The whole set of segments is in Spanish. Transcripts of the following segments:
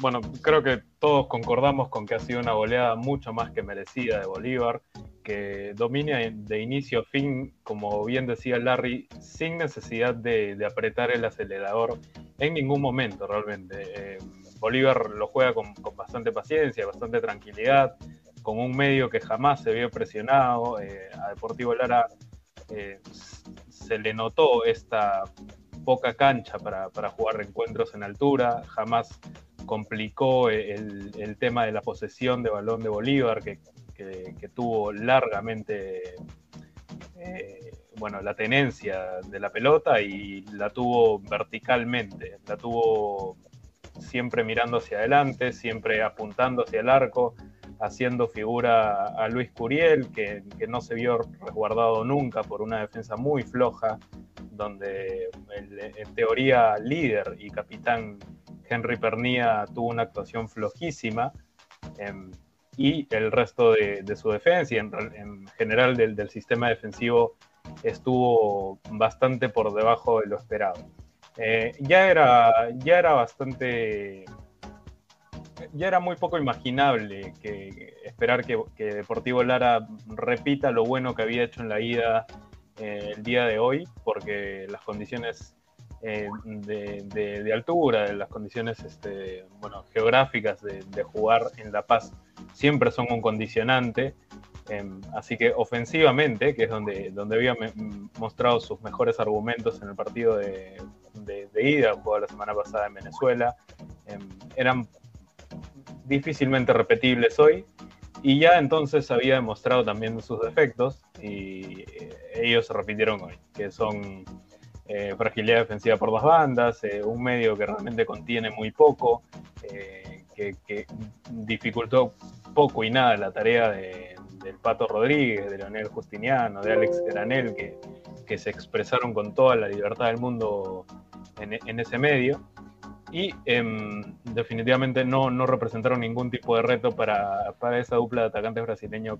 bueno, creo que todos concordamos con que ha sido una goleada mucho más que merecida de Bolívar, que domina de inicio a fin, como bien decía Larry, sin necesidad de, apretar el acelerador en ningún momento realmente. Eh, Bolívar lo juega con, bastante paciencia, bastante tranquilidad, con un medio que jamás se vio presionado. Eh, a Deportivo Lara eh, se le notó esta poca cancha para, jugar encuentros en altura, jamás complicó el, tema de la posesión de balón de Bolívar, que, tuvo largamente eh, bueno, la tenencia de la pelota y la tuvo verticalmente, la tuvo siempre mirando hacia adelante, siempre apuntando hacia el arco, haciendo figura a Luis Curiel, que, no se vio resguardado nunca por una defensa muy floja, donde en teoría líder y capitán Henry Pernía tuvo una actuación flojísima. Em, y el resto de, su defensa y en, general del, sistema defensivo estuvo bastante por debajo de lo esperado. Eh, ya, era, ya era bastante ya era muy poco imaginable que esperar que, Deportivo Lara repita lo bueno que había hecho en la ida eh, el día de hoy, porque las condiciones eh, de, altura, las condiciones este, bueno, geográficas de, jugar en La Paz siempre son un condicionante. Em, así que ofensivamente, que es donde, donde había mostrado sus mejores argumentos en el partido de, ida, jugado la semana pasada en Venezuela, em, eran difícilmente repetibles hoy. Y ya entonces había demostrado también sus defectos y eh, ellos se repitieron hoy, que son eh, fragilidad defensiva por dos bandas, eh, un medio que realmente contiene muy poco, que, dificultó poco y nada la tarea de, del Pato Rodríguez, de Leonel Justiniano, de Alex Granel, que, que se expresaron con toda la libertad del mundo en, en ese medio y em, definitivamente no, no, representaron ningún tipo de reto para, para esa dupla de atacantes brasileño,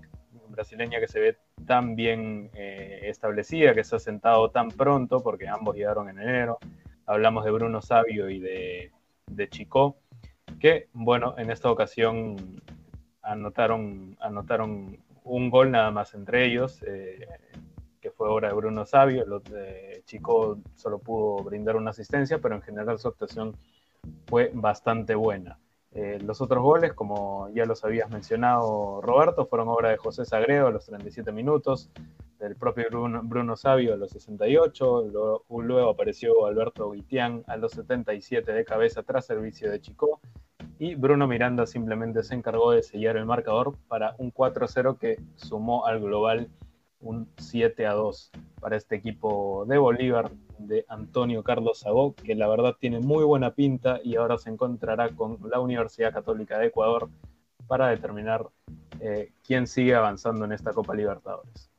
brasileña que se ve tan bien eh, establecida, que se ha sentado tan pronto, porque ambos llegaron en enero. Hablamos de Bruno Sabio y de, de Chico, que, bueno, en esta ocasión anotaron, anotaron un gol nada más entre ellos. Eh, que fue obra de Bruno Sabio, el Chico solo pudo brindar una asistencia, pero en general su actuación fue bastante buena. Eh, los otros goles, como ya los habías mencionado, Roberto, fueron obra de José Sagredo a los 37 minutos, del propio Bruno, Sabio a los 68, luego, apareció Alberto Guitián a los 77 de cabeza tras servicio de Chico, y Bruno Miranda simplemente se encargó de sellar el marcador para un 4-0 que sumó al global un 7 a 2 para este equipo de Bolívar de Antonio Carlos Sabó, que la verdad tiene muy buena pinta y ahora se encontrará con la Universidad Católica de Ecuador para determinar eh, quién sigue avanzando en esta Copa Libertadores.